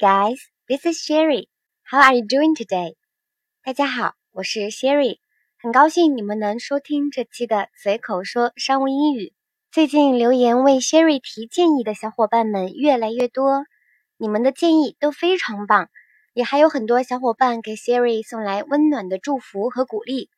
guys, this is Sherry. How are you doing today? 大家好，我是 Sherry，很高兴你们能收听这期的随口说商务英语。最近留言为 Sherry 提建议的小伙伴们越来越多，你们的建议都非常棒，也还有很多小伙伴给 Sherry 送来温暖的祝福和鼓励。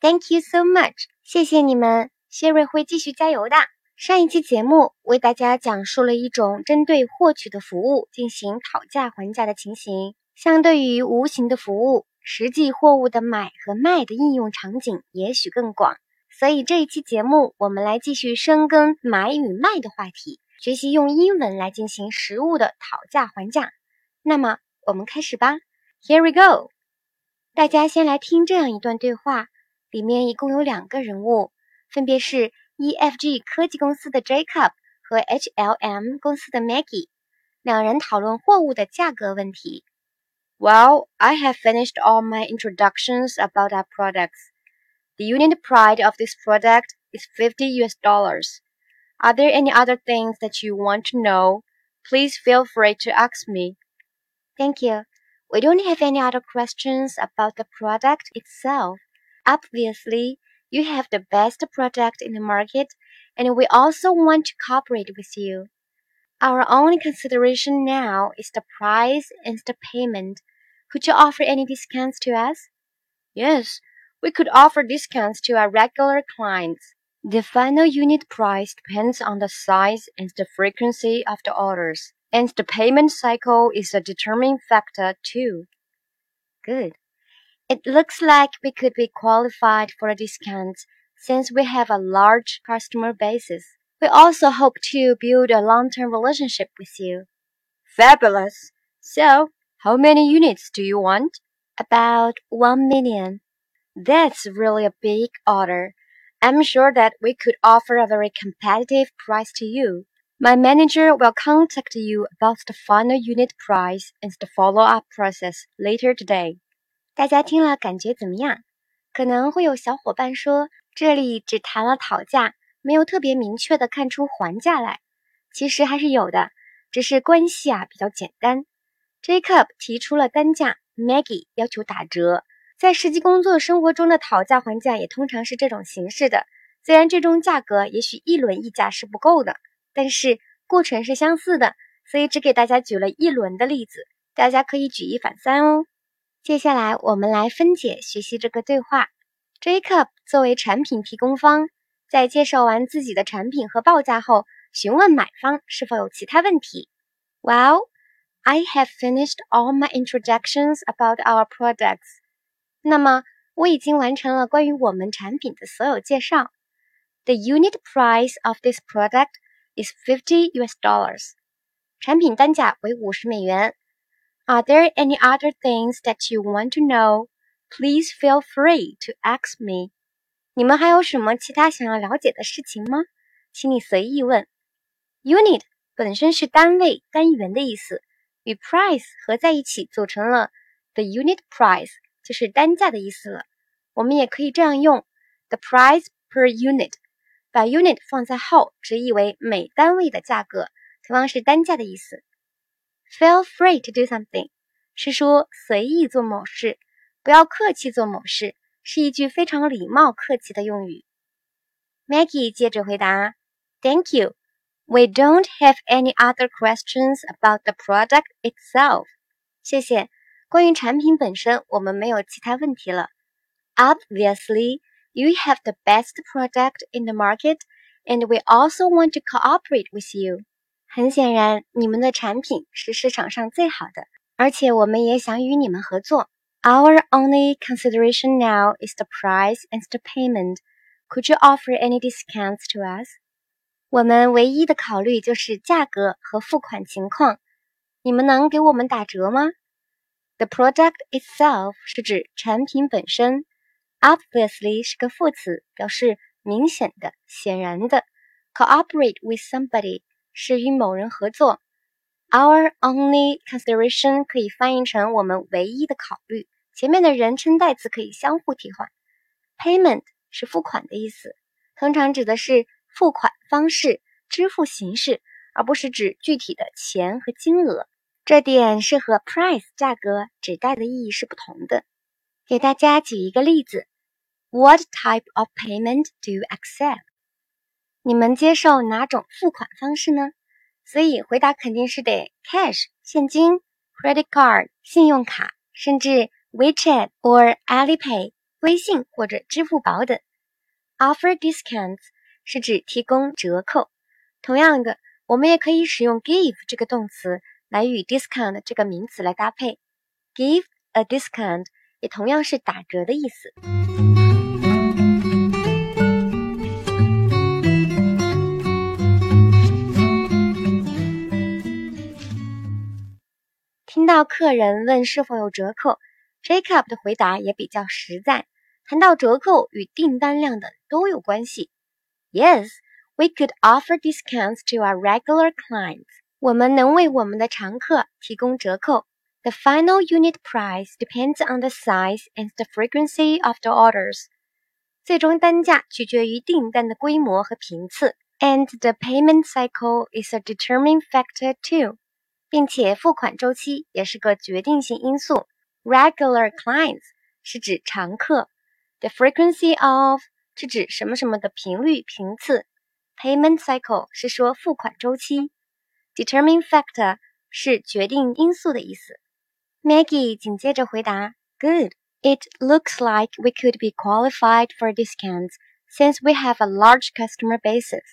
Thank you so much，谢谢你们，Sherry 会继续加油的。上一期节目为大家讲述了一种针对获取的服务进行讨价还价的情形，相对于无形的服务，实际货物的买和卖的应用场景也许更广。所以这一期节目，我们来继续深耕买与卖的话题，学习用英文来进行实物的讨价还价。那么我们开始吧，Here we go。大家先来听这样一段对话，里面一共有两个人物，分别是。EFG 科技公司的 Jacob 和 HLM 公司的 Maggie，两人讨论货物的价格问题。Well, I have finished all my introductions about our products. The unit price of this product is 50 US dollars. Are there any other things that you want to know? Please feel free to ask me. Thank you. We don't have any other questions about the product itself. Obviously, you have the best product in the market, and we also want to cooperate with you. Our only consideration now is the price and the payment. Could you offer any discounts to us? Yes, we could offer discounts to our regular clients. The final unit price depends on the size and the frequency of the orders, and the payment cycle is a determining factor too. Good. It looks like we could be qualified for a discount since we have a large customer basis. We also hope to build a long-term relationship with you. Fabulous! So, how many units do you want? About one million. That's really a big order. I'm sure that we could offer a very competitive price to you. My manager will contact you about the final unit price and the follow-up process later today. 大家听了感觉怎么样？可能会有小伙伴说，这里只谈了讨价，没有特别明确的看出还价来。其实还是有的，只是关系啊比较简单。Jacob 提出了单价，Maggie 要求打折。在实际工作生活中的讨价还价也通常是这种形式的。虽然最终价格也许一轮议价是不够的，但是过程是相似的，所以只给大家举了一轮的例子，大家可以举一反三哦。接下来，我们来分解学习这个对话。Jacob 作为产品提供方，在介绍完自己的产品和报价后，询问买方是否有其他问题。Well, I have finished all my introductions about our products. 那么，我已经完成了关于我们产品的所有介绍。The unit price of this product is fifty US dollars. 产品单价为五十美元。Are there any other things that you want to know? Please feel free to ask me. 你们还有什么其他想要了解的事情吗？请你随意问。Unit 本身是单位、单元的意思，与 price 合在一起组成了 the unit price，就是单价的意思了。我们也可以这样用 the price per unit，把 unit 放在后，直译为每单位的价格，同样是单价的意思。Feel free to do something，是说随意做某事，不要客气做某事，是一句非常礼貌客气的用语。Maggie 接着回答：“Thank you. We don't have any other questions about the product itself.” 谢谢。关于产品本身，我们没有其他问题了。Obviously, you have the best product in the market, and we also want to cooperate with you. 很显然，你们的产品是市场上最好的，而且我们也想与你们合作。Our only consideration now is the price and the payment. Could you offer any discounts to us? 我们唯一的考虑就是价格和付款情况。你们能给我们打折吗？The product itself 是指产品本身。Obviously 是个副词，表示明显的、显然的。Cooperate with somebody 是与某人合作。Our only consideration 可以翻译成我们唯一的考虑。前面的人称代词可以相互替换。Payment 是付款的意思，通常指的是付款方式、支付形式，而不是指具体的钱和金额。这点是和 price 价格指代的意义是不同的。给大家举一个例子：What type of payment do you accept？你们接受哪种付款方式呢？所以回答肯定是得 cash 现金，credit card 信用卡，甚至 WeChat or Alipay 微信或者支付宝等。Offer discounts 是指提供折扣。同样的，我们也可以使用 give 这个动词来与 discount 这个名词来搭配。Give a discount 也同样是打折的意思。听到客人问是否有折扣，Jacob 的回答也比较实在。谈到折扣与订单量等都有关系。Yes, we could offer discounts to our regular clients. 我们能为我们的常客提供折扣。The final unit price depends on the size and the frequency of the orders. 最终单价取决于订单的规模和频次。And the payment cycle is a determining factor too. 并且付款周期也是个决定性因素。Regular clients 是指常客，the frequency of 是指什么什么的频率频次，payment cycle 是说付款周期，determining factor 是决定因素的意思。Maggie 紧接着回答：Good. It looks like we could be qualified for discounts since we have a large customer basis.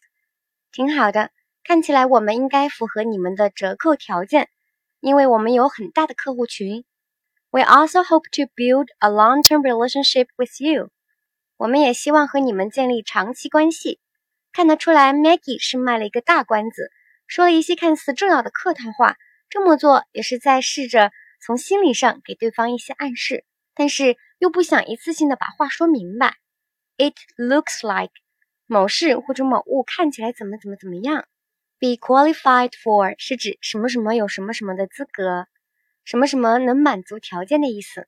挺好的。 看起来我们应该符合你们的折扣条件，因为我们有很大的客户群。We also hope to build a long-term relationship with you。我们也希望和你们建立长期关系。看得出来，Maggie 是卖了一个大关子，说了一些看似重要的客套话。这么做也是在试着从心理上给对方一些暗示，但是又不想一次性的把话说明白。It looks like 某事或者某物看起来怎么怎么怎么样。Be qualified for 是指什么什么有什么什么的资格，什么什么能满足条件的意思。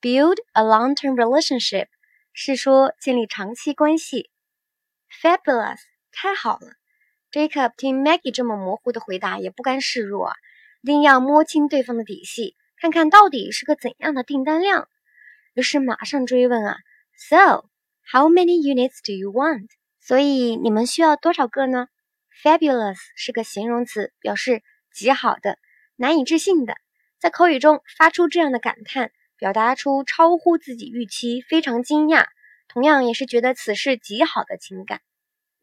Build a long-term relationship 是说建立长期关系。Fabulous 太好了。Jacob 听 Maggie 这么模糊的回答也不甘示弱，一定要摸清对方的底细，看看到底是个怎样的订单量。于是马上追问啊，So how many units do you want？所以你们需要多少个呢？Fabulous 是个形容词，表示极好的、难以置信的。在口语中发出这样的感叹，表达出超乎自己预期、非常惊讶，同样也是觉得此事极好的情感。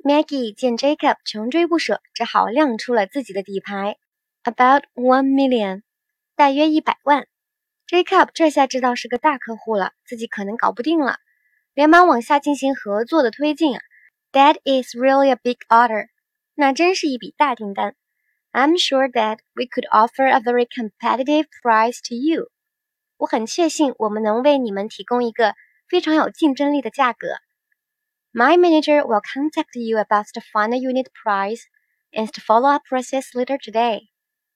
Maggie 见 Jacob 穷追不舍，只好亮出了自己的底牌：About one million，大约一百万。Jacob 这下知道是个大客户了，自己可能搞不定了，连忙往下进行合作的推进。That is really a big order。那真是一笔大订单。I'm sure that we could offer a very competitive price to you。我很确信我们能为你们提供一个非常有竞争力的价格。My manager will contact you about the final unit price and the follow-up process later today。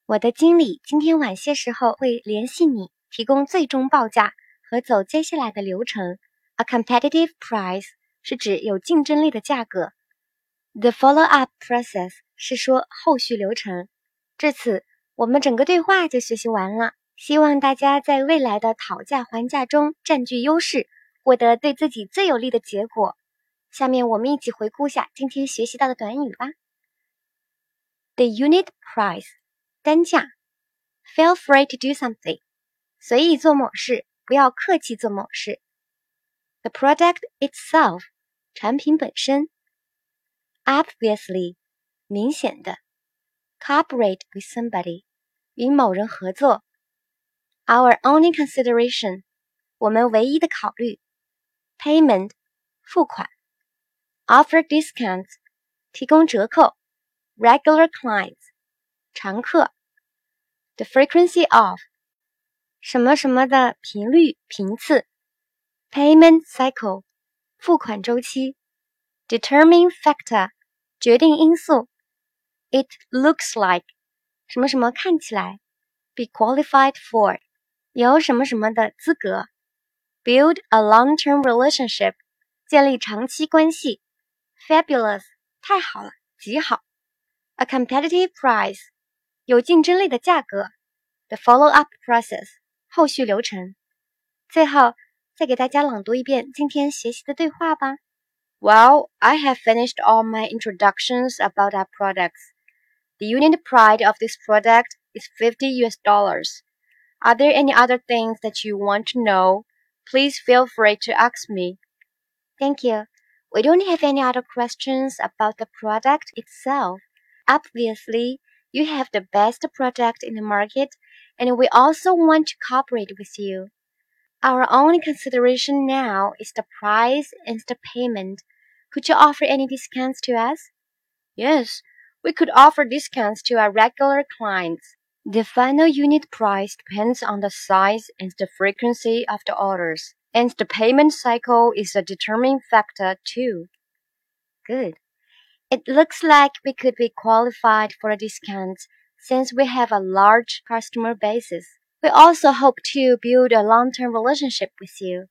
我的经理今天晚些时候会联系你，提供最终报价和走接下来的流程。A competitive price 是指有竞争力的价格。 The follow-up process 是说后续流程。至此，我们整个对话就学习完了。希望大家在未来的讨价还价中占据优势，获得对自己最有利的结果。下面我们一起回顾下今天学习到的短语吧。The unit price 单价。Feel free to do something 随意做某事，不要客气做某事。The product itself 产品本身。obviously 明显的，cooperate with somebody 与某人合作，our only consideration 我们唯一的考虑，payment 付款，offer discounts 提供折扣，regular clients 常客，the frequency of 什么什么的频率频次，payment cycle 付款周期，determining factor 决定因素，it looks like 什么什么看起来，be qualified for 有什么什么的资格，build a long-term relationship 建立长期关系，fabulous 太好了，极好，a competitive price 有竞争力的价格 the follow-up process 后续流程。最后，再给大家朗读一遍今天学习的对话吧。Well, I have finished all my introductions about our products. The unit price of this product is 50 US dollars. Are there any other things that you want to know? Please feel free to ask me. Thank you. We don't have any other questions about the product itself. Obviously, you have the best product in the market, and we also want to cooperate with you. Our only consideration now is the price and the payment. Could you offer any discounts to us? Yes, we could offer discounts to our regular clients. The final unit price depends on the size and the frequency of the orders, and the payment cycle is a determining factor too. Good. It looks like we could be qualified for a discount since we have a large customer basis. We also hope to build a long-term relationship with you.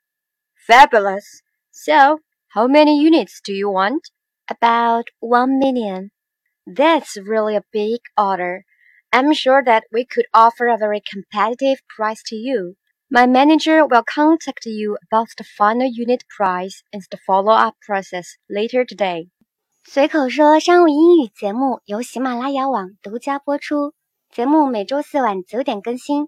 Fabulous! So, how many units do you want? About one million. That's really a big order. I'm sure that we could offer a very competitive price to you. My manager will contact you about the final unit price and the follow-up process later today. 随口说商务英语节目由喜马拉雅网独家播出，节目每周四晚九点更新，